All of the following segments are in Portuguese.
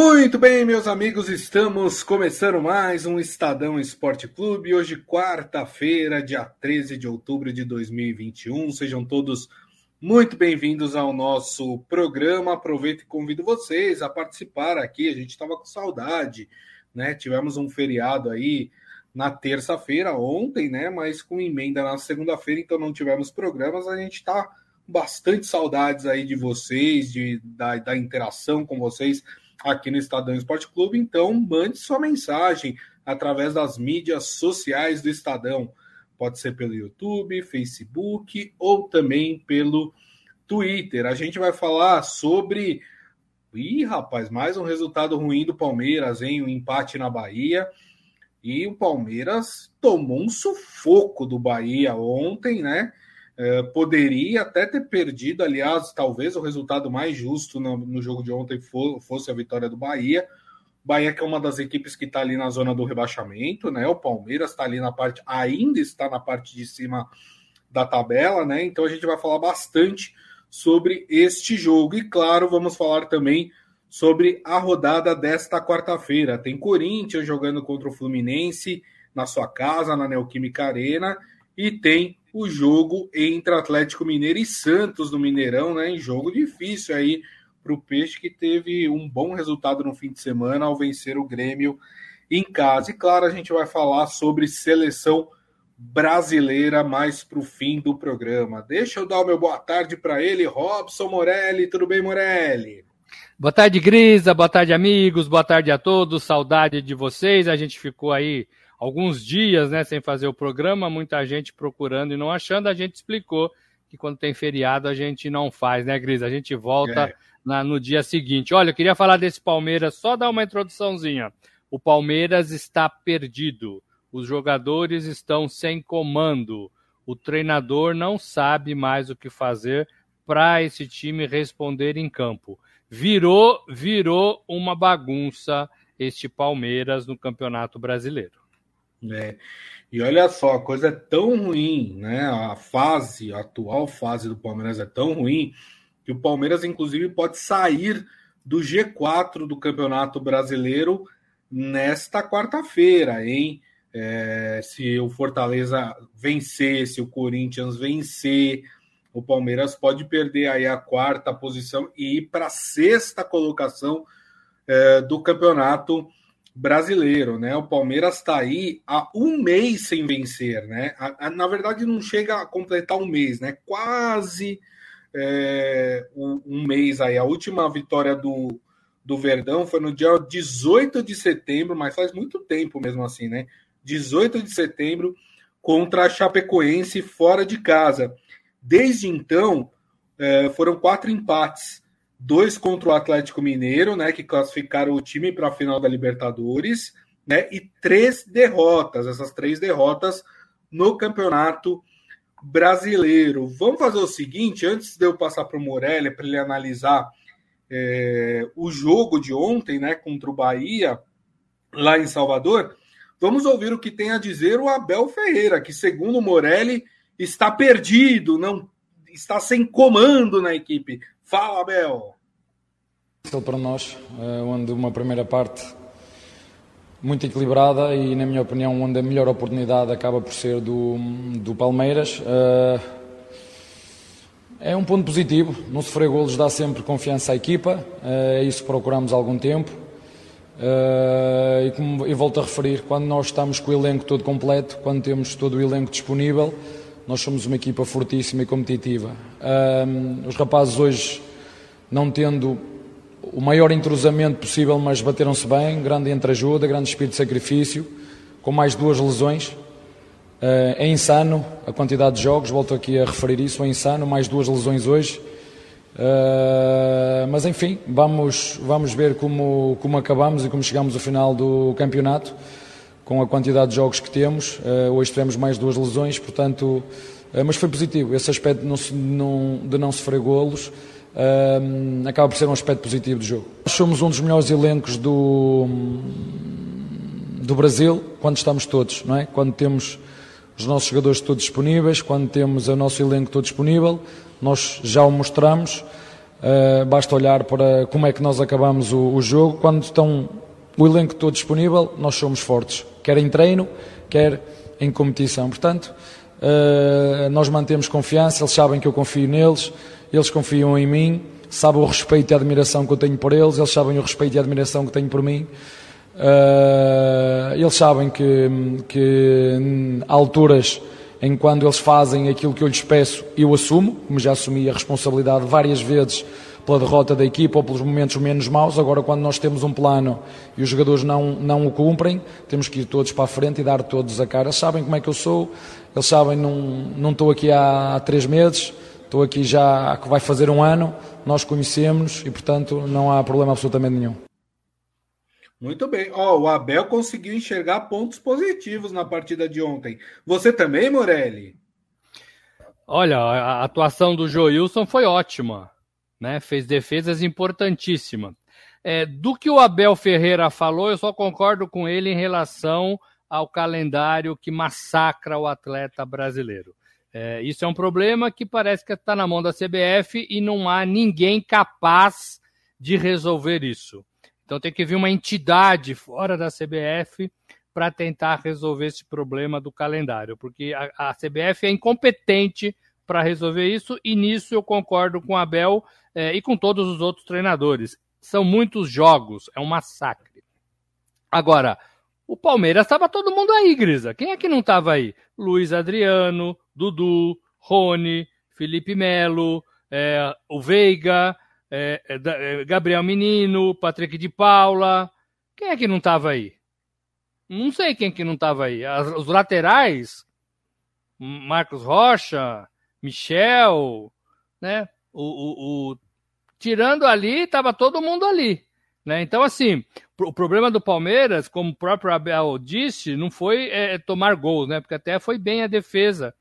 Muito bem, meus amigos, estamos começando mais um Estadão Esporte Clube. Hoje, quarta-feira, dia 13 de outubro de 2021. Sejam todos muito bem-vindos ao nosso programa. Aproveito e convido vocês a participar aqui. A gente estava com saudade, né? Tivemos um feriado aí na terça-feira, ontem, né? Mas com emenda na segunda-feira, então não tivemos programas. A gente está bastante saudades aí de vocês, de, da, da interação com vocês aqui no Estadão Esporte Clube, então mande sua mensagem através das mídias sociais do Estadão. Pode ser pelo YouTube, Facebook ou também pelo Twitter. A gente vai falar sobre. Ih, rapaz, mais um resultado ruim do Palmeiras, hein? Um empate na Bahia. E o Palmeiras tomou um sufoco do Bahia ontem, né? É, poderia até ter perdido, aliás, talvez o resultado mais justo no, no jogo de ontem for, fosse a vitória do Bahia. Bahia que é uma das equipes que está ali na zona do rebaixamento, né? O Palmeiras está ali na parte, ainda está na parte de cima da tabela, né? Então a gente vai falar bastante sobre este jogo e claro, vamos falar também sobre a rodada desta quarta-feira. Tem Corinthians jogando contra o Fluminense na sua casa, na Neoquímica Arena, e tem o jogo entre Atlético Mineiro e Santos no Mineirão, né? Em jogo difícil aí para o Peixe, que teve um bom resultado no fim de semana ao vencer o Grêmio em casa. E claro, a gente vai falar sobre seleção brasileira mais para o fim do programa. Deixa eu dar o meu boa tarde para ele, Robson Morelli. Tudo bem, Morelli? Boa tarde, Grisa. Boa tarde, amigos. Boa tarde a todos. Saudade de vocês. A gente ficou aí alguns dias, né, sem fazer o programa, muita gente procurando e não achando, a gente explicou que quando tem feriado a gente não faz, né, Gris? A gente volta é. na, no dia seguinte. Olha, eu queria falar desse Palmeiras, só dar uma introduçãozinha. O Palmeiras está perdido, os jogadores estão sem comando, o treinador não sabe mais o que fazer para esse time responder em campo. Virou, virou uma bagunça este Palmeiras no Campeonato Brasileiro. É. E olha só, a coisa é tão ruim, né? A fase, a atual fase do Palmeiras é tão ruim que o Palmeiras, inclusive, pode sair do G4 do Campeonato Brasileiro nesta quarta-feira, hein? É, se o Fortaleza vencer, se o Corinthians vencer, o Palmeiras pode perder aí a quarta posição e ir para a sexta colocação é, do campeonato brasileiro, né? O Palmeiras está aí há um mês sem vencer, né? A, a, na verdade, não chega a completar um mês, né? Quase é, um, um, mês aí. A última vitória do, do Verdão foi no dia 18 de setembro, mas faz muito tempo mesmo assim, né? 18 de setembro contra a Chapecoense fora de casa. Desde então, é, foram quatro empates dois contra o Atlético Mineiro, né, que classificaram o time para a final da Libertadores, né, e três derrotas, essas três derrotas no Campeonato Brasileiro. Vamos fazer o seguinte, antes de eu passar para o Morelli para ele analisar é, o jogo de ontem, né, contra o Bahia, lá em Salvador, vamos ouvir o que tem a dizer o Abel Ferreira, que segundo o Morelli está perdido, não está sem comando na equipe. Fala, Abel! Para nós, eh, onde uma primeira parte muito equilibrada e, na minha opinião, onde a melhor oportunidade acaba por ser do, do Palmeiras. Eh, é um ponto positivo, não sofrer golos dá sempre confiança à equipa, eh, é isso que procuramos há algum tempo. E como eu volto a referir, quando nós estamos com o elenco todo completo, quando temos todo o elenco disponível, nós somos uma equipa fortíssima e competitiva. os rapazes hoje, não tendo o maior entrosamento possível, mas bateram-se bem, grande entreajuda, grande espírito de sacrifício, com mais duas lesões. é insano a quantidade de jogos, volto aqui a referir isso, é insano, mais duas lesões hoje. mas enfim, vamos, vamos ver como, como acabamos e como chegamos ao final do campeonato com a quantidade de jogos que temos. Uh, hoje tivemos mais duas lesões, portanto, uh, mas foi positivo. Esse aspecto de não, não, de não sofrer golos uh, acaba por ser um aspecto positivo do jogo. Nós somos um dos melhores elencos do, do Brasil quando estamos todos, não é? Quando temos os nossos jogadores todos disponíveis, quando temos o nosso elenco todo disponível, nós já o mostramos. Uh, basta olhar para como é que nós acabamos o, o, jogo. Quando estão o elenco todo disponível, nós somos fortes, quer em treino, quer em competição. Portanto, uh, nós mantemos confiança, eles sabem que eu confio neles, eles confiam em mim, sabem o respeito e a admiração que eu tenho por eles, eles sabem o respeito e a admiração que tenho por mim. Uh, eles sabem que, que há alturas em quando eles fazem aquilo que eu lhes peço, eu assumo, como já assumi a responsabilidade várias vezes pela derrota da equipa ou pelos momentos menos maus. Agora, quando nós temos um plano e os jogadores não, não o cumprem, temos que ir todos para a frente e dar todos a cara. Eles sabem como é que eu sou, eles sabem, não, não estou aqui há, há três meses, estou aqui já que vai fazer um ano, nós conhecemos e, portanto, não há problema absolutamente nenhum. Muito bem. Ó, oh, o Abel conseguiu enxergar pontos positivos na partida de ontem. Você também, Morelli? Olha, a atuação do Joilson foi ótima, né? Fez defesas importantíssimas. É, do que o Abel Ferreira falou, eu só concordo com ele em relação ao calendário que massacra o atleta brasileiro. É, isso é um problema que parece que está na mão da CBF e não há ninguém capaz de resolver isso. Então tem que vir uma entidade fora da CBF para tentar resolver esse problema do calendário, porque a, a CBF é incompetente para resolver isso, e nisso eu concordo com o Abel é, e com todos os outros treinadores. São muitos jogos, é um massacre. Agora, o Palmeiras estava todo mundo aí, Grisa. Quem é que não estava aí? Luiz Adriano, Dudu, Rony, Felipe Melo, é, o Veiga, é, Gabriel Menino, Patrick de Paula. Quem é que não estava aí? Não sei quem que não estava aí. As, os laterais, Marcos Rocha, Michel, né? O, o, o tirando ali, estava todo mundo ali. Né? Então, assim, o problema do Palmeiras, como o próprio Abel disse, não foi é, tomar gols, né? Porque até foi bem a defesa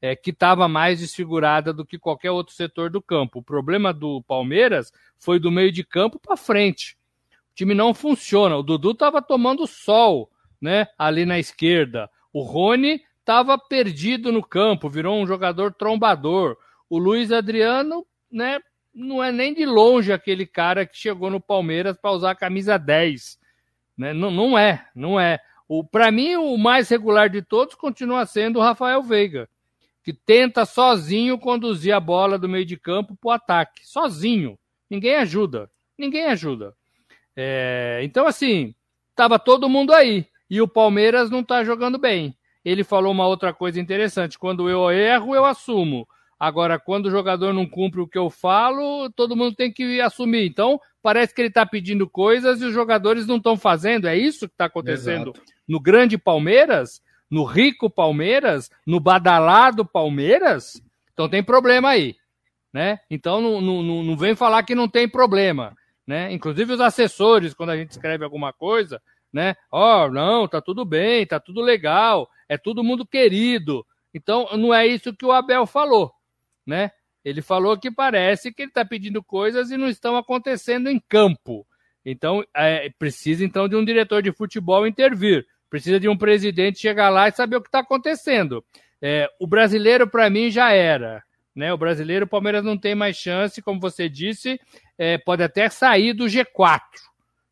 é, que estava mais desfigurada do que qualquer outro setor do campo. O problema do Palmeiras foi do meio de campo para frente. O time não funciona. O Dudu estava tomando sol, né? Ali na esquerda. O Rony estava perdido no campo, virou um jogador trombador. O Luiz Adriano, né? Não é nem de longe aquele cara que chegou no Palmeiras para usar a camisa 10. Né? Não, não é, não é. Para mim, o mais regular de todos continua sendo o Rafael Veiga que tenta sozinho conduzir a bola do meio de campo para o ataque. Sozinho. Ninguém ajuda. Ninguém ajuda. É, então, assim, estava todo mundo aí. E o Palmeiras não está jogando bem. Ele falou uma outra coisa interessante. Quando eu erro, eu assumo. Agora, quando o jogador não cumpre o que eu falo, todo mundo tem que assumir. Então, parece que ele está pedindo coisas e os jogadores não estão fazendo. É isso que está acontecendo Exato. no grande Palmeiras no rico Palmeiras, no badalado Palmeiras, então tem problema aí, né? Então não, não, não vem falar que não tem problema, né? Inclusive os assessores, quando a gente escreve alguma coisa, né? Ó, oh, não, tá tudo bem, tá tudo legal, é todo mundo querido. Então não é isso que o Abel falou, né? Ele falou que parece que ele está pedindo coisas e não estão acontecendo em campo. Então, é, precisa então de um diretor de futebol intervir. Precisa de um presidente chegar lá e saber o que está acontecendo. É, o brasileiro, para mim, já era. Né? O brasileiro, o Palmeiras não tem mais chance, como você disse, é, pode até sair do G4.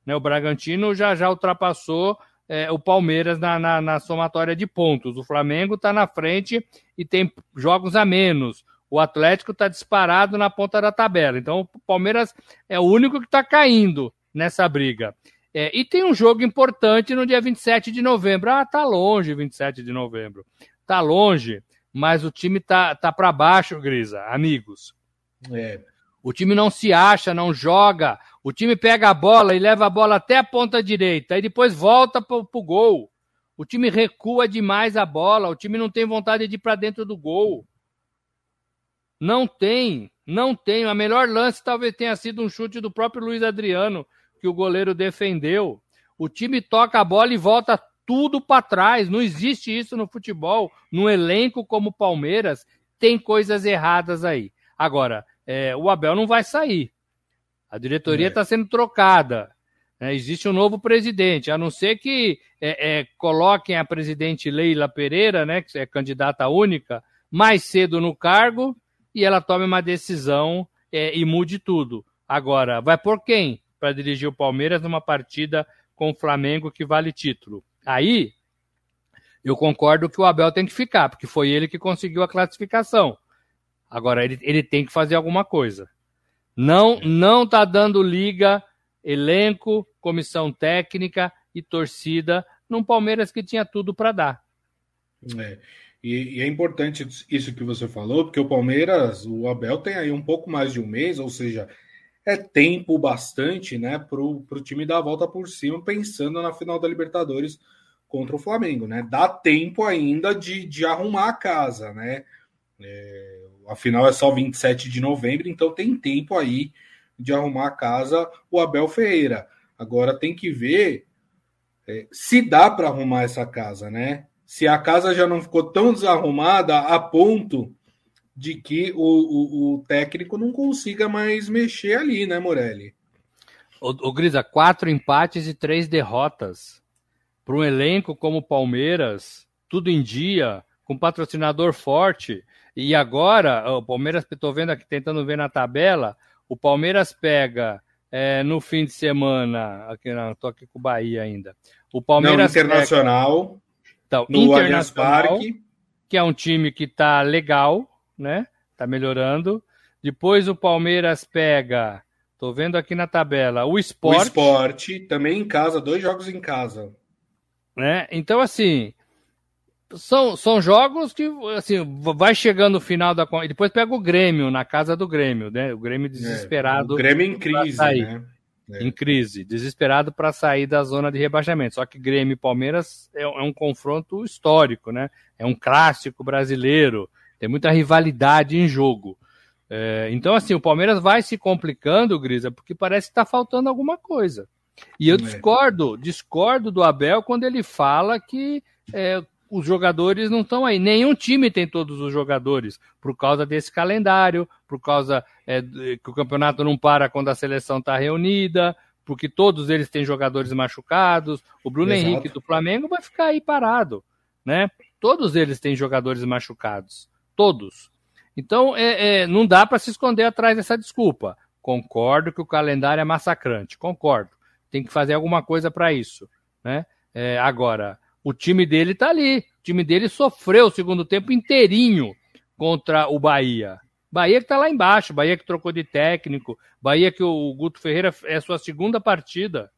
Né? O Bragantino já, já ultrapassou é, o Palmeiras na, na, na, somatória de pontos. O Flamengo está na frente e tem jogos a menos. O Atlético está disparado na ponta da tabela. Então, o Palmeiras é o único que está caindo nessa briga. É, e tem um jogo importante no dia 27 de novembro. Ah, tá longe 27 de novembro. Tá longe, mas o time tá, tá para baixo, Grisa, amigos. É. O time não se acha, não joga. O time pega a bola e leva a bola até a ponta direita, e depois volta pro, pro gol. O time recua demais a bola, o time não tem vontade de ir para dentro do gol. Não tem, não tem. A melhor lance talvez tenha sido um chute do próprio Luiz Adriano, que o goleiro defendeu. O time toca a bola e volta tudo para trás. Não existe isso no futebol. Num elenco como o Palmeiras, tem coisas erradas aí. Agora, é, o Abel não vai sair. A diretoria está é. sendo trocada. Né? Existe um novo presidente, a não ser que é, é, coloquem a presidente Leila Pereira, né, que é candidata única, mais cedo no cargo e ela tome uma decisão é, e mude tudo. Agora, vai por quem para dirigir o Palmeiras numa partida com o Flamengo que vale título? Aí, eu concordo que o Abel tem que ficar, porque foi ele que conseguiu a classificação. Agora, ele, ele tem que fazer alguma coisa. Não, não tá dando liga, elenco, comissão técnica e torcida num Palmeiras que tinha tudo para dar. É. E, e, é importante isso que você falou, porque o Palmeiras, o Abel tem aí um pouco mais de um mês, ou seja, é tempo bastante, né, para o time dar a volta por cima, pensando na final da Libertadores contra o Flamengo, né? Dá tempo ainda de, de arrumar a casa, né? É, a final é só 27 de novembro, então tem tempo aí de arrumar a casa o Abel Ferreira. Agora tem que ver é, se dá para arrumar essa casa, né? Se a casa já não ficou tão desarrumada a ponto de que o, o, o técnico não consiga mais mexer ali, né, Morelli? O, o Grisa, quatro empates e três derrotas para um elenco como o Palmeiras, tudo em dia, com patrocinador forte. E agora, o Palmeiras, estou vendo aqui, tentando ver na tabela, o Palmeiras pega é, no fim de semana, aqui não, estou aqui com o Bahia ainda. O Palmeiras não, Internacional, pega, então, no Internacional, Parque. que é um time que está legal, né? Está melhorando. Depois o Palmeiras pega, estou vendo aqui na tabela, o Esporte. O Esporte, também em casa, dois jogos em casa. Né? Então, assim, são, são jogos que assim, vai chegando no final da. E depois pega o Grêmio na casa do Grêmio, né? O Grêmio desesperado. É, o Grêmio em crise, né? É. Em crise, desesperado para sair da zona de rebaixamento. Só que Grêmio e Palmeiras é, é, um confronto histórico, né? É um clássico brasileiro, tem muita rivalidade em jogo. É, então, assim, o Palmeiras vai se complicando, Grisa, porque parece que está faltando alguma coisa. E eu é. discordo, discordo do Abel quando ele fala que é, os jogadores não estão aí. Nenhum time tem todos os jogadores por causa desse calendário, por causa é, que o campeonato não para quando a seleção está reunida, porque todos eles têm jogadores machucados. O Bruno Exato. Henrique do Flamengo vai ficar aí parado, né? Todos eles têm jogadores machucados, todos. Então, é, é não dá para se esconder atrás dessa desculpa. Concordo que o calendário é massacrante, concordo tem que fazer alguma coisa para isso, né? É, agora, o time dele tá ali. O time dele sofreu o segundo tempo inteirinho contra o Bahia. Bahia que tá lá embaixo, Bahia que trocou de técnico, Bahia que o Guto Ferreira é a sua segunda partida.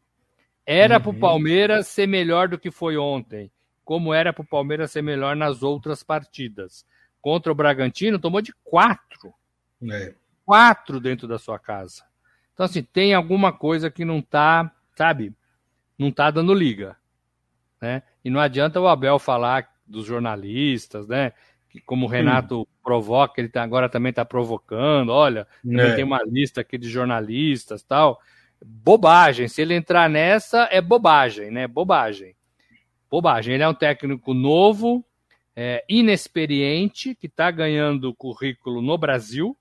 Era uhum. para o Palmeiras ser melhor do que foi ontem, como era para o Palmeiras ser melhor nas outras partidas. Contra o Bragantino, tomou de quatro. É. Quatro dentro da sua casa. Então, assim, tem alguma coisa que não está sabe, não tá dando liga, né? E não adianta o Abel falar dos jornalistas, né? Que como o Renato hum. provoca, ele tá, agora também está provocando. Olha, também é. tem uma lista aqui de jornalistas, tal. Bobagem. Se ele entrar nessa, é bobagem, né? Bobagem. Bobagem. Ele é um técnico novo, é, inexperiente, que está ganhando currículo no Brasil,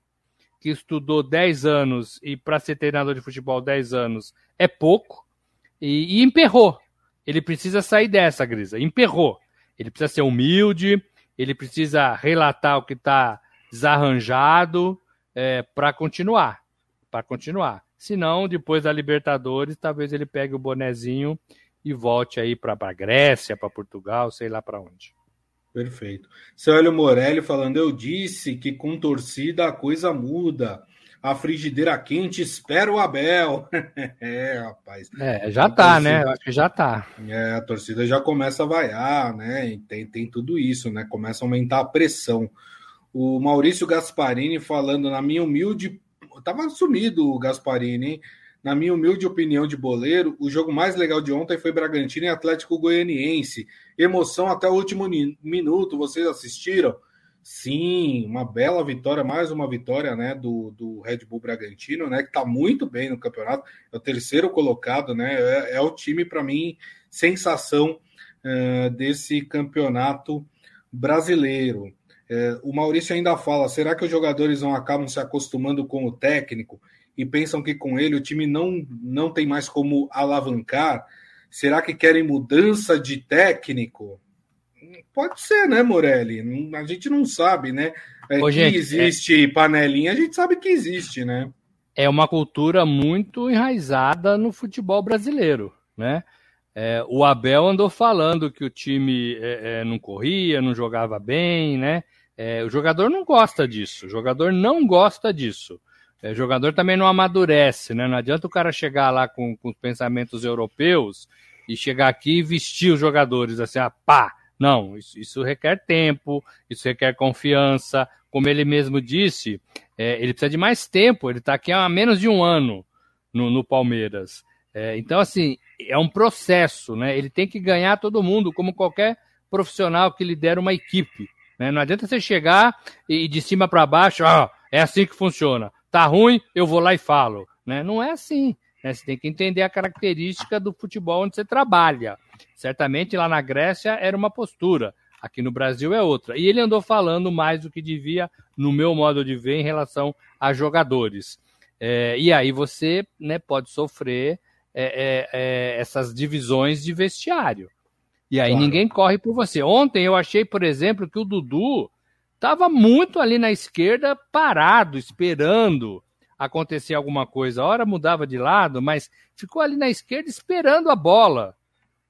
que estudou 10 anos e para ser treinador de futebol 10 anos é pouco. E, e emperrou. Ele precisa sair dessa, Grisa. Emperrou. Ele precisa ser humilde, ele precisa relatar o que está desarranjado é, para continuar. Para continuar. Senão, depois da Libertadores, talvez ele pegue o bonezinho e volte aí para a Grécia, para Portugal, sei lá para onde. Perfeito. Célio Morelli falando, eu disse que com torcida a coisa muda a frigideira quente, espera o Abel. é, rapaz. É, já tá, né? torcida, né? acho que já tá. É, a torcida já começa a vaiar, né? E tem, tem tudo isso, né? Começa a aumentar a pressão. O Maurício Gasparini falando, na minha humilde. Tava sumido o Gasparini, hein? Na minha humilde opinião de boleiro, o jogo mais legal de ontem foi Bragantino e Atlético Goianiense. Emoção até o último minuto, vocês assistiram? Sim, uma bela vitória, mais uma vitória né, do, do Red Bull Bragantino, né, que está muito bem no campeonato, é o terceiro colocado, né, é, é o time, para mim, sensação uh, desse campeonato brasileiro. Uh, o Maurício ainda fala: será que os jogadores não acabam se acostumando com o técnico e pensam que com ele o time não, não tem mais como alavancar? Será que querem mudança de técnico? Pode ser, né, Morelli? A gente não sabe, né? É, Ô, que gente, existe é... panelinha, a gente sabe que existe, né? É uma cultura muito enraizada no futebol brasileiro, né? É, o Abel andou falando que o time é, é não corria, não jogava bem, né? É, o jogador não gosta disso, o jogador não gosta disso. O jogador também não amadurece, né? Não adianta o cara chegar lá com, com pensamentos europeus e chegar aqui e vestir os jogadores assim, ah, pá! Não, isso, isso requer tempo, isso requer confiança. Como ele mesmo disse, é, ele precisa de mais tempo, ele está aqui há menos de um ano no, no Palmeiras. É, então, assim, é um processo, né? Ele tem que ganhar todo mundo, como qualquer profissional que lidera uma equipe. Né? Não adianta você chegar e de cima para baixo, ah, é assim que funciona. Tá ruim, eu vou lá e falo. Né? Não é assim. Né? Você tem que entender a característica do futebol onde você trabalha. Certamente lá na Grécia era uma postura, aqui no Brasil é outra. E ele andou falando mais do que devia, no meu modo de ver, em relação a jogadores. É, e aí você né, pode sofrer é, é, é essas divisões de vestiário. E aí claro. ninguém corre por você. Ontem eu achei, por exemplo, que o Dudu estava muito ali na esquerda, parado, esperando acontecer alguma coisa. A hora mudava de lado, mas ficou ali na esquerda esperando a bola.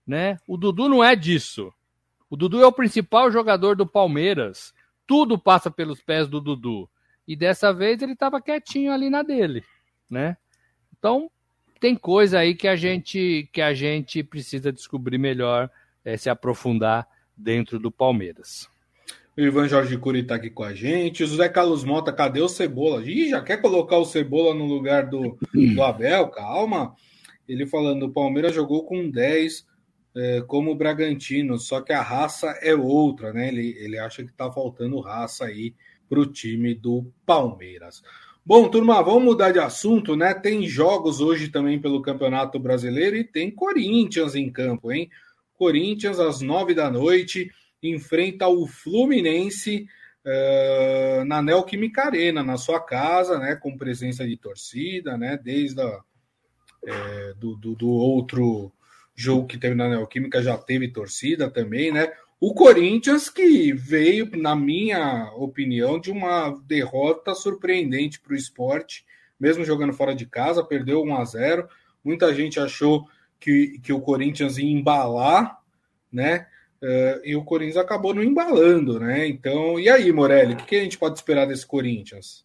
Né? O Dudu não é disso. O Dudu é o principal jogador do Palmeiras. Tudo passa pelos pés do Dudu. E dessa vez ele estava quietinho ali na dele, né? Então tem coisa aí que a gente que a gente precisa descobrir melhor é, se aprofundar dentro do Palmeiras. O Ivan Jorge Cury está aqui com a gente. O José Carlos Mota, cadê o Cebola? Ih, já quer colocar o Cebola no lugar do, do Abel? Calma. Ele falando, o Palmeiras jogou com 10 é, como o Bragantino, só que a raça é outra, né? Ele, ele acha que está faltando raça aí para o time do Palmeiras. Bom, turma, vamos mudar de assunto, né? Tem jogos hoje também pelo Campeonato Brasileiro e tem Corinthians em campo, hein? Corinthians, às nove da noite, enfrenta o Fluminense uh, na Neoquímica Arena, na sua casa, né, com presença de torcida, né, desde a, é, do, do, do, outro jogo que teve na Neoquímica já teve torcida também, né? O Corinthians que veio, na minha opinião, de uma derrota surpreendente para o esporte, mesmo jogando fora de casa, perdeu 1 a 0 Muita gente achou que, que o Corinthians ia embalar, né? Uh, e o Corinthians acabou não embalando, né? Então, e aí, Morelli, o que, que, a gente pode esperar desse Corinthians?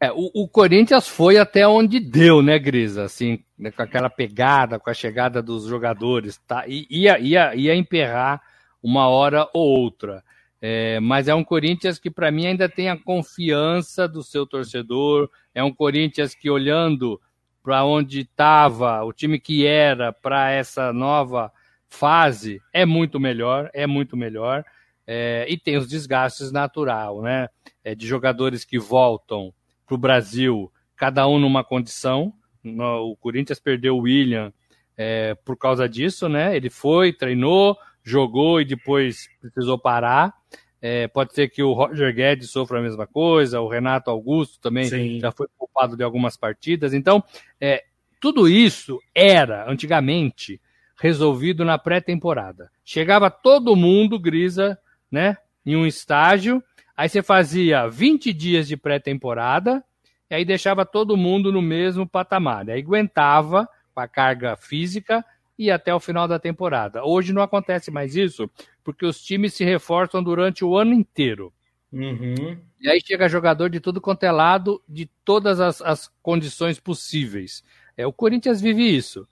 É, o, o, Corinthians foi até onde deu, né, Grisa? Assim, né, com aquela pegada, com a chegada dos jogadores, tá? E, ia, ia, ia emperrar uma hora ou outra. É, mas é um Corinthians que, para mim, ainda tem a confiança do seu torcedor. É um Corinthians que, olhando para onde estava, o time que era para essa nova fase, é muito melhor, é muito melhor. É, e tem os desgastes natural, né? É, de jogadores que voltam para o Brasil, cada um numa condição. O Corinthians perdeu o William é, por causa disso, né? Ele foi, treinou, jogou e depois precisou parar. É, pode ser que o Roger Guedes sofra a mesma coisa, o Renato Augusto também Sim. já foi poupado de algumas partidas. Então, é, tudo isso era, antigamente, resolvido na pré-temporada. Chegava todo mundo, Grisa, né, em um estágio, aí você fazia 20 dias de pré-temporada, e aí deixava todo mundo no mesmo patamar. Aí aguentava com a carga física e até o final da temporada. Hoje não acontece mais isso, porque os times se reforçam durante o ano inteiro. Uhum. E aí chega jogador de tudo quanto é lado, de todas as, as condições possíveis. É, o Corinthians vive isso.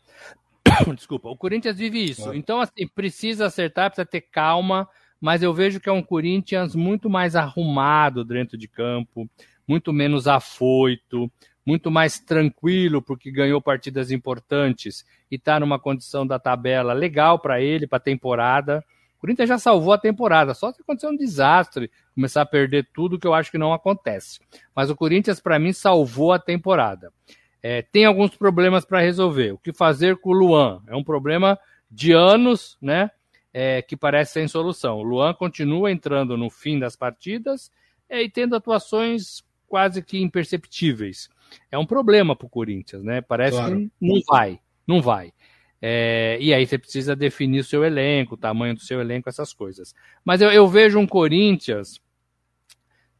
Desculpa, o Corinthians vive isso. É. Então, assim, precisa acertar, precisa ter calma, mas eu vejo que é um Corinthians muito mais arrumado dentro de campo, muito menos afoito, muito mais tranquilo, porque ganhou partidas importantes e está numa condição da tabela legal para ele, para a temporada. O Corinthians já salvou a temporada, só se acontecer um desastre, começar a perder tudo, que eu acho que não acontece. Mas o Corinthians, para mim, salvou a temporada. É, tem alguns problemas para resolver. O que fazer com o Luan? É um problema de anos, né? É, que parece sem solução. O Luan continua entrando no fim das partidas é, e tendo atuações quase que imperceptíveis é um problema para o Corinthians, né? Parece claro. que não vai, não vai. É, e aí você precisa definir o seu elenco, o tamanho do seu elenco, essas coisas. Mas eu, eu vejo um Corinthians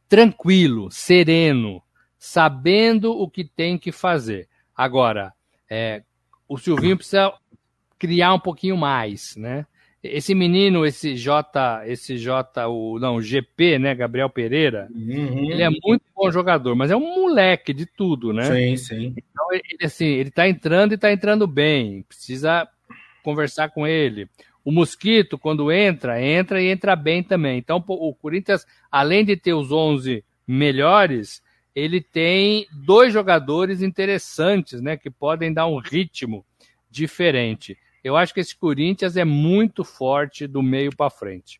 tranquilo, sereno, sabendo o que tem que fazer. Agora, é, o Silvinho precisa criar um pouquinho mais, né? Esse menino, esse J, esse J, o não, GP, né, Gabriel Pereira, uhum. ele é muito bom jogador, mas é um moleque de tudo, né? Sim, sim. Então, ele, assim, ele tá entrando e tá entrando bem, precisa conversar com ele. O Mosquito, quando entra, entra e entra bem também. Então, o Corinthians, além de ter os 11 melhores, ele tem dois jogadores interessantes, né, que podem dar um ritmo diferente. Eu acho que esse Corinthians é muito forte do meio para frente.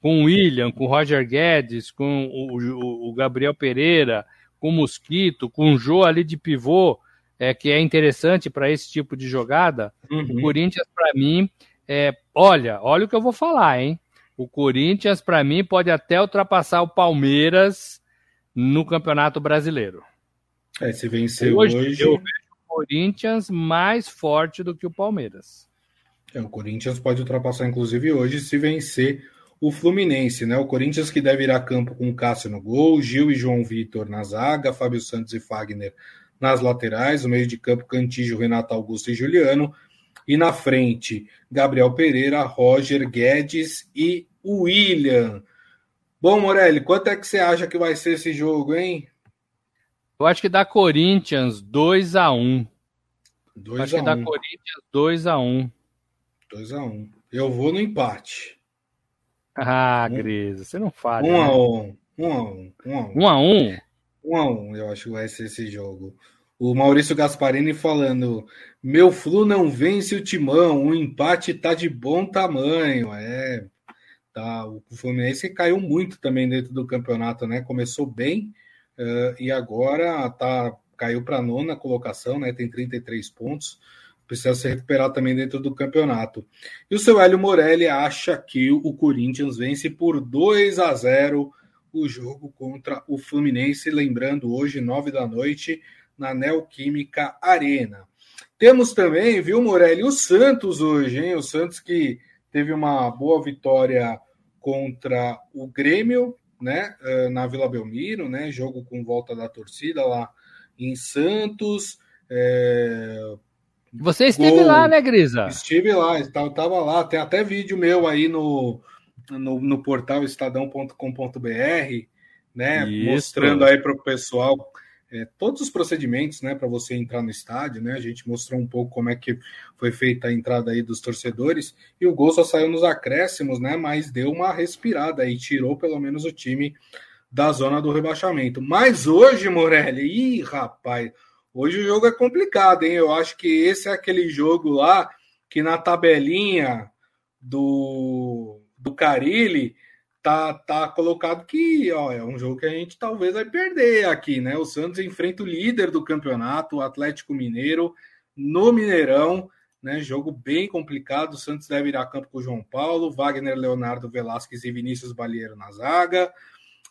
Com o William, com o Roger Guedes, com o, o, Gabriel Pereira, com o Mosquito, com o Jô ali de pivô, é, que é interessante para esse tipo de jogada. Uhum. O Corinthians, para mim, é, olha, olha o que eu vou falar, hein? O Corinthians, para mim, pode até ultrapassar o Palmeiras no Campeonato Brasileiro. É, se vencer hoje, hoje... eu vejo o Corinthians mais forte do que o Palmeiras. É, o Corinthians pode ultrapassar, inclusive, hoje, se vencer o Fluminense, né? O Corinthians que deve ir a campo com Cássio no gol, Gil e João Vitor na zaga, Fábio Santos e Fagner nas laterais, o meio de campo Cantígio, Renato Augusto e Juliano, e na frente Gabriel Pereira, Roger Guedes e William. Bom, Morelli, quanto é que você acha que vai ser esse jogo, hein? Eu acho que dá Corinthians 2 a 1. Um. 2 acho a que um. dá Corinthians 2 a 1. Um. 2x1. Um. Eu vou no empate. Ah, um, Grisa, você não fala. 1x1. 1x1. 1x1. 1x1, eu acho que vai ser esse jogo. O Maurício Gasparini falando: Meu Flu não vence o timão, o empate tá de bom tamanho. É, tá. O Fluminense caiu muito também dentro do campeonato, né? Começou bem uh, e agora tá, caiu para nona colocação, né? Tem 33 pontos precisa se recuperar também dentro do campeonato. E o seu Hélio Morelli acha que o Corinthians vence por 2 a 0 o jogo contra o Fluminense, lembrando hoje, nove da noite, na Neoquímica Arena. Temos também, viu, Morelli, o Santos hoje, hein? O Santos que teve uma boa vitória contra o Grêmio, né? Eh, na Vila Belmiro, né? Jogo com volta da torcida lá em Santos. É, você esteve Gol. lá, né, Grisa? Estive lá, estava lá. Tem até vídeo meu aí no, no, no portal estadão.com.br, né? Isso. Mostrando aí para o pessoal é, todos os procedimentos, né, para você entrar no estádio, né? A gente mostrou um pouco como é que foi feita a entrada aí dos torcedores e o gol só saiu nos acréscimos, né? Mas deu uma respirada e tirou pelo menos o time da zona do rebaixamento. Mas hoje, Morelli, ih, rapaz, Hoje o jogo é complicado, hein? Eu acho que esse é aquele jogo lá que na tabelinha do, do Carilli tá, tá colocado que ó, é um jogo que a gente talvez vai perder aqui, né? O Santos enfrenta o líder do campeonato, o Atlético Mineiro, no Mineirão, né? Jogo bem complicado. O Santos deve ir a campo com o João Paulo, Wagner, Leonardo Velasquez e Vinícius Balieiro na zaga.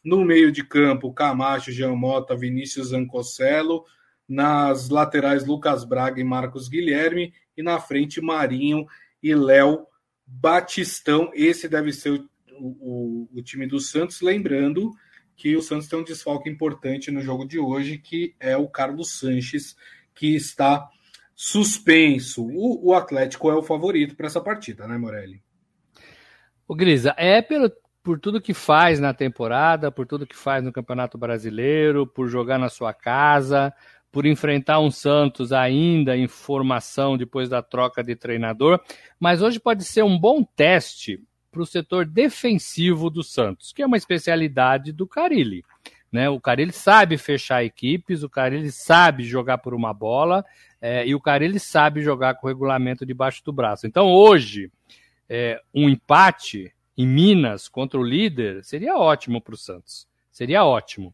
No meio de campo, Camacho, Jean Mota, Vinícius Ancocelo. Nas laterais, Lucas Braga e Marcos Guilherme. E na frente, Marinho e Léo Batistão. Esse deve ser o, o, o, time do Santos. Lembrando que o Santos tem um desfalque importante no jogo de hoje, que é o Carlos Sanches, que está suspenso. O, o Atlético é o favorito para essa partida, né, Morelli? O Grisa, é pelo, por tudo que faz na temporada, por tudo que faz no Campeonato Brasileiro, por jogar na sua casa, por enfrentar um Santos ainda em formação depois da troca de treinador, mas hoje pode ser um bom teste para o setor defensivo do Santos, que é uma especialidade do Carilli. Né? O Carilli sabe fechar equipes, o Carilli sabe jogar por uma bola é, e o Carilli sabe jogar com o regulamento debaixo do braço. Então hoje, é, um empate em Minas contra o líder seria ótimo para o Santos. Seria ótimo.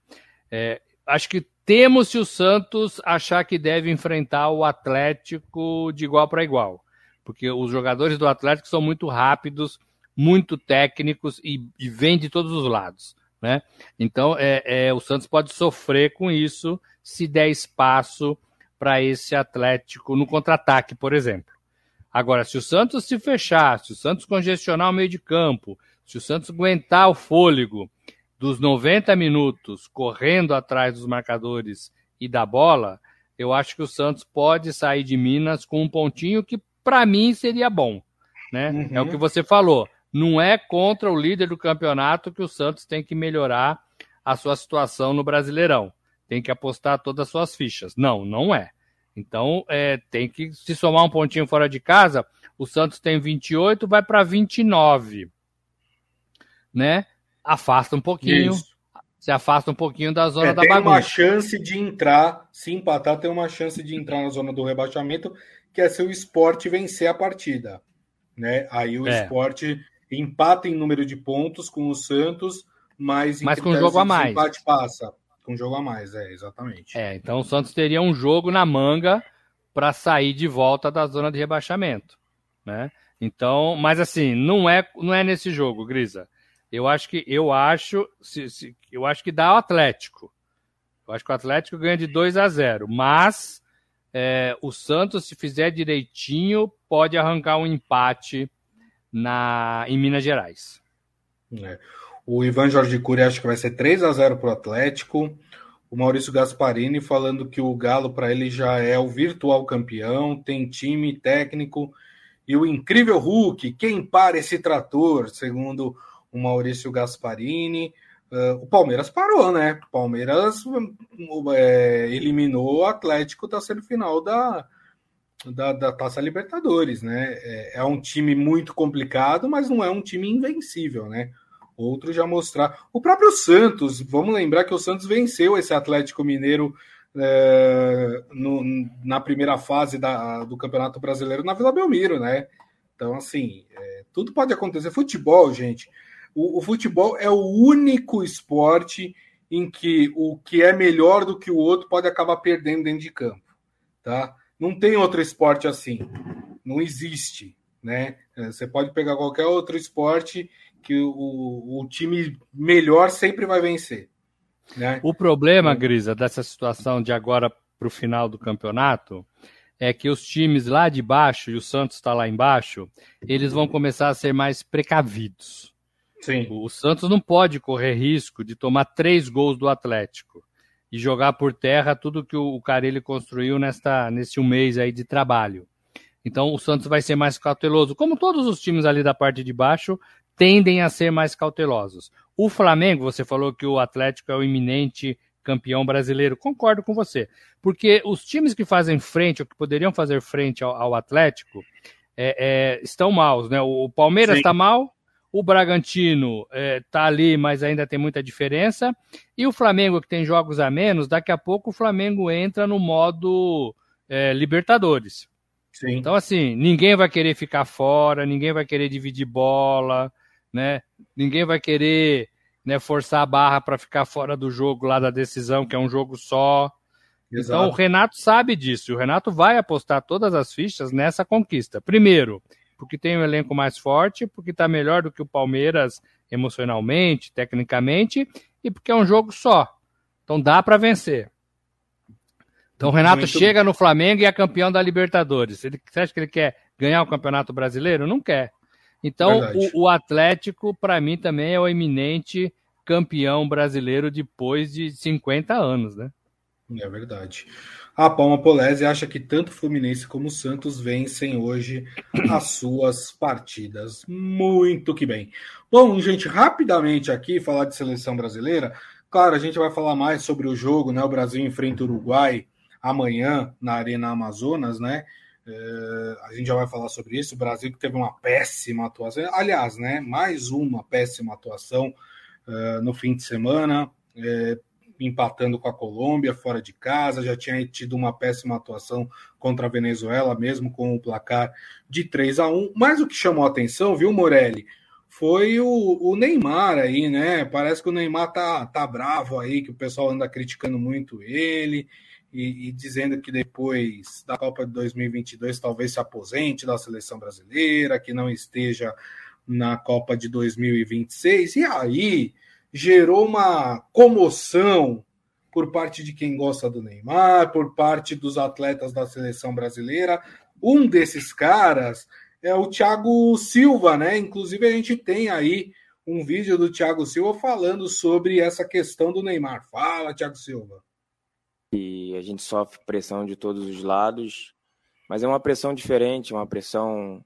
É, acho que temos se o Santos achar que deve enfrentar o Atlético de igual para igual, porque os jogadores do Atlético são muito rápidos, muito técnicos e, e vêm de todos os lados. Né? Então, é, é, o Santos pode sofrer com isso se der espaço para esse Atlético no contra-ataque, por exemplo. Agora, se o Santos se fechar, se o Santos congestionar o meio de campo, se o Santos aguentar o fôlego dos 90 minutos correndo atrás dos marcadores e da bola, eu acho que o Santos pode sair de Minas com um pontinho que para mim seria bom, né? Uhum. É o que você falou. Não é contra o líder do campeonato que o Santos tem que melhorar a sua situação no Brasileirão. Tem que apostar todas as suas fichas. Não, não é. Então, é, tem que se somar um pontinho fora de casa. O Santos tem 28, vai para 29. Né? Afasta um pouquinho. Isso. Se afasta um pouquinho da zona é, da tem bagunça. Tem uma chance de entrar, se empatar, tem uma chance de entrar na zona do rebaixamento, que é se o esporte vencer a partida. Né? Aí o é. esporte empata em número de pontos com o Santos, mas, mas com um jogo a mais. empate passa. Com um jogo a mais, é, exatamente. É, então o Santos teria um jogo na manga para sair de volta da zona de rebaixamento, né? Então, mas assim, não é, não é nesse jogo, Grisa. Eu acho que eu acho, se, se, eu acho que dá o Atlético. Eu acho que o Atlético ganha de 2 a 0, mas é, o Santos, se fizer direitinho, pode arrancar um empate na em Minas Gerais. É. O Ivan Jorge Cury acha que vai ser 3 a 0 para o Atlético. O Maurício Gasparini falando que o Galo para ele já é o virtual campeão, tem time técnico e o incrível Hulk, quem para esse trator, segundo o Maurício Gasparini. Uh, o Palmeiras parou, né? O Palmeiras é, eliminou o Atlético da semifinal da, da, da Taça Libertadores, né? É, é, um time muito complicado, mas não é um time invencível, né? Outro já mostrar. O próprio Santos, vamos lembrar que o Santos venceu esse Atlético Mineiro é, no, na primeira fase da, do Campeonato Brasileiro na Vila Belmiro, né? Então, assim, é, tudo pode acontecer. Futebol, gente, o, o, futebol é o único esporte em que o que é melhor do que o outro pode acabar perdendo dentro de campo, tá? Não tem outro esporte assim, não existe, né? É, você pode pegar qualquer outro esporte que o, o time melhor sempre vai vencer. Né? O problema, Grisa, dessa situação de agora para o final do campeonato é que os times lá de baixo, e o Santos está lá embaixo, eles vão começar a ser mais precavidos. Sim. O Santos não pode correr risco de tomar três gols do Atlético e jogar por terra tudo que o Carelli construiu nesta, nesse um mês aí de trabalho. Então o Santos vai ser mais cauteloso, como todos os times ali da parte de baixo tendem a ser mais cautelosos. O Flamengo, você falou que o Atlético é o iminente campeão brasileiro. Concordo com você. Porque os times que fazem frente, ou que poderiam fazer frente ao, ao Atlético, é, é, estão maus, né? O Palmeiras está mal, o Bragantino está é, tá ali, mas ainda tem muita diferença. E o Flamengo, que tem jogos a menos, daqui a pouco o Flamengo entra no modo é, Libertadores. Sim. Então, assim, ninguém vai querer ficar fora, ninguém vai querer dividir bola né? Ninguém vai querer né, forçar a barra para ficar fora do jogo lá da decisão, que é um jogo só. Exato. Então o Renato sabe disso. E o Renato vai apostar todas as fichas nessa conquista. Primeiro, porque tem um elenco mais forte, porque está melhor do que o Palmeiras emocionalmente, tecnicamente, e porque é um jogo só. Então dá para vencer. Então o Renato Muito chega no Flamengo e é campeão da Libertadores. Ele, você acha que ele quer ganhar o Campeonato Brasileiro? Não quer. Então, o, o, Atlético, para mim, também é o eminente campeão brasileiro depois de 50 anos, né? É verdade. A Palma Polese acha que tanto Fluminense como Santos vencem hoje as suas partidas. Muito que bem. Bom, gente, rapidamente aqui, falar de seleção brasileira. Claro, a gente vai falar mais sobre o jogo, né? O Brasil enfrenta o Uruguai amanhã na Arena Amazonas, né? É, a gente já vai falar sobre isso. O Brasil que teve uma péssima atuação, aliás, né? Mais uma péssima atuação uh, no fim de semana, é, empatando com a Colômbia fora de casa. Já tinha tido uma péssima atuação contra a Venezuela, mesmo com o placar de 3 a 1 Mas o que chamou a atenção, viu, Morelli? Foi o, o Neymar aí, né? Parece que o Neymar tá, tá bravo aí, que o pessoal anda criticando muito ele e, e, dizendo que depois da Copa de 2022 talvez se aposente da seleção brasileira, que não esteja na Copa de 2026. E aí gerou uma comoção por parte de quem gosta do Neymar, por parte dos atletas da seleção brasileira. Um desses caras é o Thiago Silva, né? Inclusive a gente tem aí um vídeo do Thiago Silva falando sobre essa questão do Neymar. Fala, Thiago Silva. E a gente sofre pressão de todos os lados, mas é uma pressão diferente, uma pressão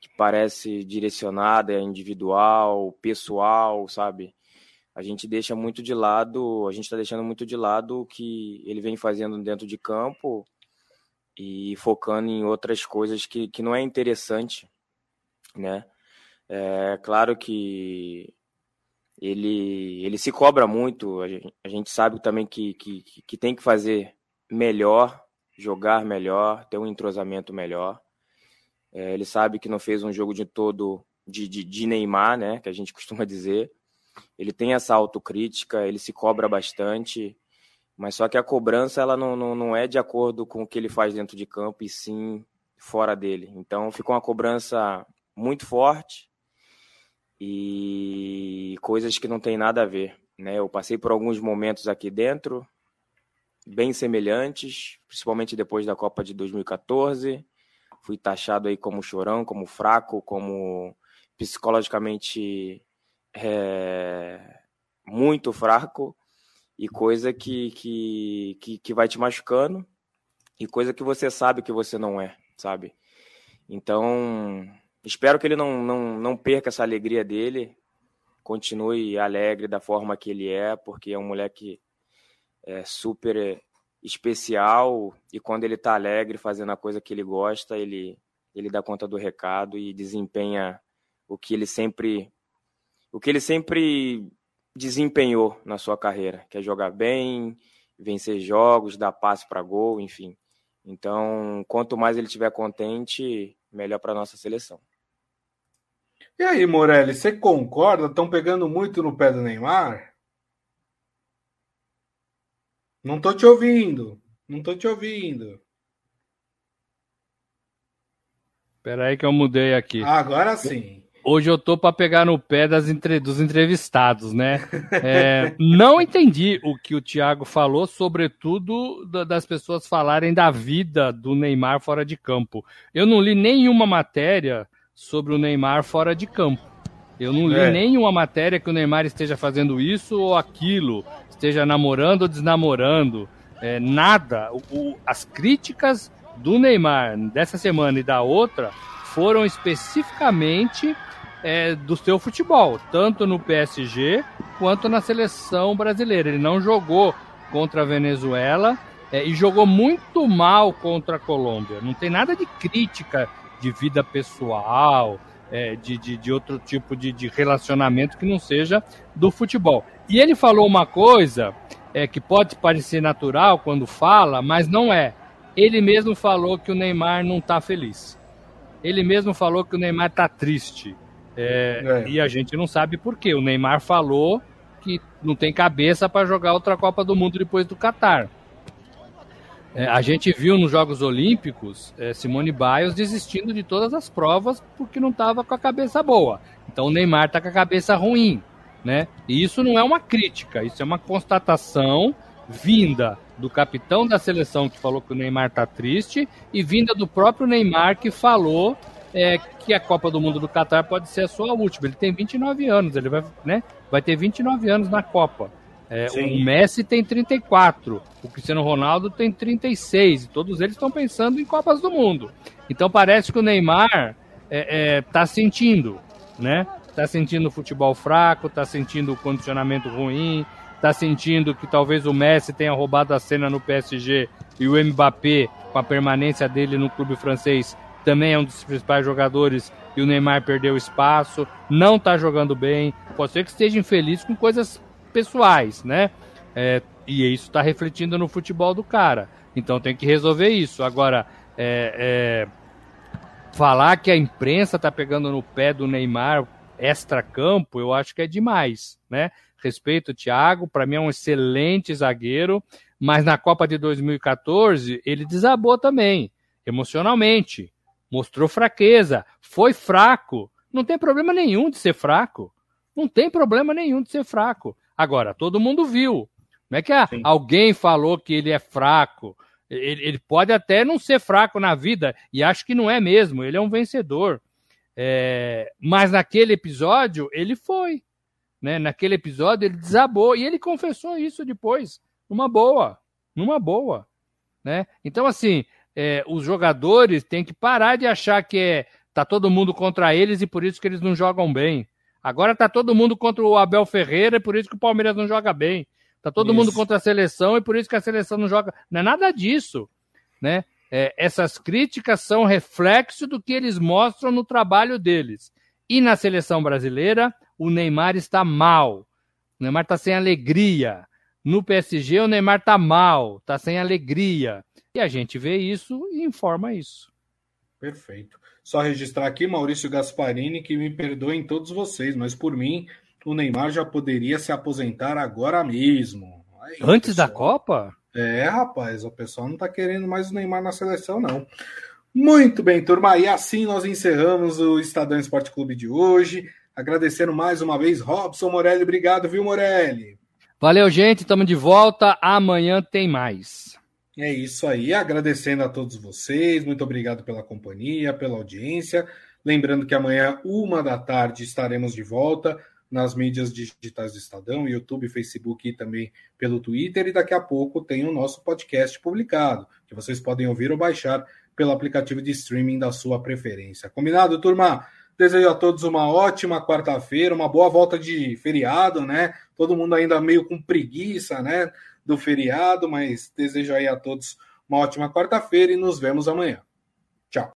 que parece direcionada, individual, pessoal, sabe? A gente deixa muito de lado, a gente está deixando muito de lado o que ele vem fazendo dentro de campo e focando em outras coisas que, que não é interessante, né? É claro que ele, ele se cobra muito, a gente, a gente sabe também que, que, que tem que fazer melhor, jogar melhor, ter um entrosamento melhor. É, ele sabe que não fez um jogo de todo de, de, de Neymar, né? Que a gente costuma dizer. Ele tem essa autocrítica, ele se cobra bastante, mas só que a cobrança ela não, não, não é de acordo com o que ele faz dentro de campo, e sim fora dele. Então ficou uma cobrança muito forte e coisas que não tem nada a ver. Né? Eu passei por alguns momentos aqui dentro, bem semelhantes, principalmente depois da Copa de 2014. Fui taxado aí como chorão, como fraco, como psicologicamente é, muito fraco e coisa que, que, que, que vai te machucando e coisa que você sabe que você não é, sabe? Então, espero que ele não, não, não perca essa alegria dele, continue alegre da forma que ele é, porque é um moleque é, super especial e quando ele tá alegre fazendo a coisa que ele gosta, ele, ele dá conta do recado e desempenha o que ele sempre o que ele sempre desempenhou na sua carreira, que é jogar bem, vencer jogos, dar passe para gol, enfim. Então, quanto mais ele estiver contente, melhor para nossa seleção. E aí, Morelli, você concorda? Estão pegando muito no pé do Neymar? Não tô te ouvindo. Não tô te ouvindo. Espera aí que eu mudei aqui. Agora sim. Hoje eu tô para pegar no pé das entre... dos entrevistados, né? É, não entendi o que o Thiago falou, sobretudo das pessoas falarem da vida do Neymar fora de campo. Eu não li nenhuma matéria sobre o Neymar fora de campo. Eu não li é. nenhuma matéria que o Neymar esteja fazendo isso ou aquilo, esteja namorando ou desnamorando. É, nada. O, o, as críticas do Neymar dessa semana e da outra foram especificamente é, do seu futebol, tanto no PSG quanto na seleção brasileira. Ele não jogou contra a Venezuela é, e jogou muito mal contra a Colômbia. Não tem nada de crítica de vida pessoal, é, de, de, de, outro tipo de, de, relacionamento que não seja do futebol. E ele falou uma coisa é, que pode parecer natural quando fala, mas não é. Ele mesmo falou que o Neymar não está feliz. Ele mesmo falou que o Neymar está triste. É, é. E a gente não sabe por quê. O Neymar falou que não tem cabeça para jogar outra Copa do Mundo depois do Catar. É, a gente viu nos Jogos Olímpicos é, Simone Biles desistindo de todas as provas porque não estava com a cabeça boa. Então o Neymar está com a cabeça ruim. Né? E isso não é uma crítica, isso é uma constatação vinda do capitão da seleção que falou que o Neymar está triste e vinda do próprio Neymar que falou é, que a Copa do Mundo do Catar pode ser a sua última. Ele tem 29 anos, ele vai, né, vai ter 29 anos na Copa. É, o Messi tem 34, o Cristiano Ronaldo tem 36, e todos eles estão pensando em Copas do Mundo. Então parece que o Neymar está é, é, tá sentindo, né? Está sentindo o futebol fraco, está sentindo o condicionamento ruim, está sentindo que talvez o Messi tenha roubado a cena no PSG e o Mbappé, com a permanência dele no clube francês, também é um dos principais jogadores e o Neymar perdeu espaço, não está jogando bem, pode ser que esteja infeliz com coisas pessoais, né? É, e isso está refletindo no futebol do cara. Então tem que resolver isso. Agora, é, é, falar que a imprensa está pegando no pé do Neymar extra-campo, eu acho que é demais, né? Respeito o Thiago, para mim é um excelente zagueiro, mas na Copa de 2014 ele desabou também, emocionalmente mostrou fraqueza, foi fraco. Não tem problema nenhum de ser fraco. Não tem problema nenhum de ser fraco. Agora, todo mundo viu. Não é que ah, alguém falou que ele é fraco. Ele, ele, pode até não ser fraco na vida, e acho que não é mesmo. Ele é um vencedor. É, mas naquele episódio, ele foi. Né? Naquele episódio, ele desabou. E ele confessou isso depois, numa boa. Numa boa. Né? Então, assim, é, os jogadores têm que parar de achar que é, tá todo mundo contra eles e por isso que eles não jogam bem. Agora tá todo mundo contra o Abel Ferreira e por isso que o Palmeiras não joga bem. Tá todo isso. mundo contra a seleção e por isso que a seleção não joga. Não é nada disso, né? É, essas críticas são reflexo do que eles mostram no trabalho deles. E na seleção brasileira, o Neymar está mal. O Neymar está sem alegria. No PSG, o Neymar está mal, está sem alegria. E a gente vê isso e informa isso. Perfeito. Só registrar aqui, Maurício Gasparini, que me perdoem todos vocês, mas por mim, o Neymar já poderia se aposentar agora mesmo. Aí, Antes pessoal... da Copa? É, rapaz, o pessoal não tá querendo mais o Neymar na seleção, não. Muito bem, turma. E assim nós encerramos o Estadão Esporte Clube de hoje. Agradecendo mais uma vez, Robson Morelli. Obrigado, viu, Morelli? Valeu, gente. Estamos de volta. Amanhã tem mais. É isso aí, agradecendo a todos vocês, muito obrigado pela companhia, pela audiência. Lembrando que amanhã, uma da tarde, estaremos de volta nas mídias digitais do Estadão, YouTube, Facebook e também pelo Twitter. E daqui a pouco tem o nosso podcast publicado, que vocês podem ouvir ou baixar pelo aplicativo de streaming da sua preferência. Combinado, turma? Desejo a todos uma ótima quarta-feira, uma boa volta de feriado, né? Todo mundo ainda meio com preguiça, né? do feriado, mas desejo aí a todos uma ótima quarta-feira e nos vemos amanhã. Tchau.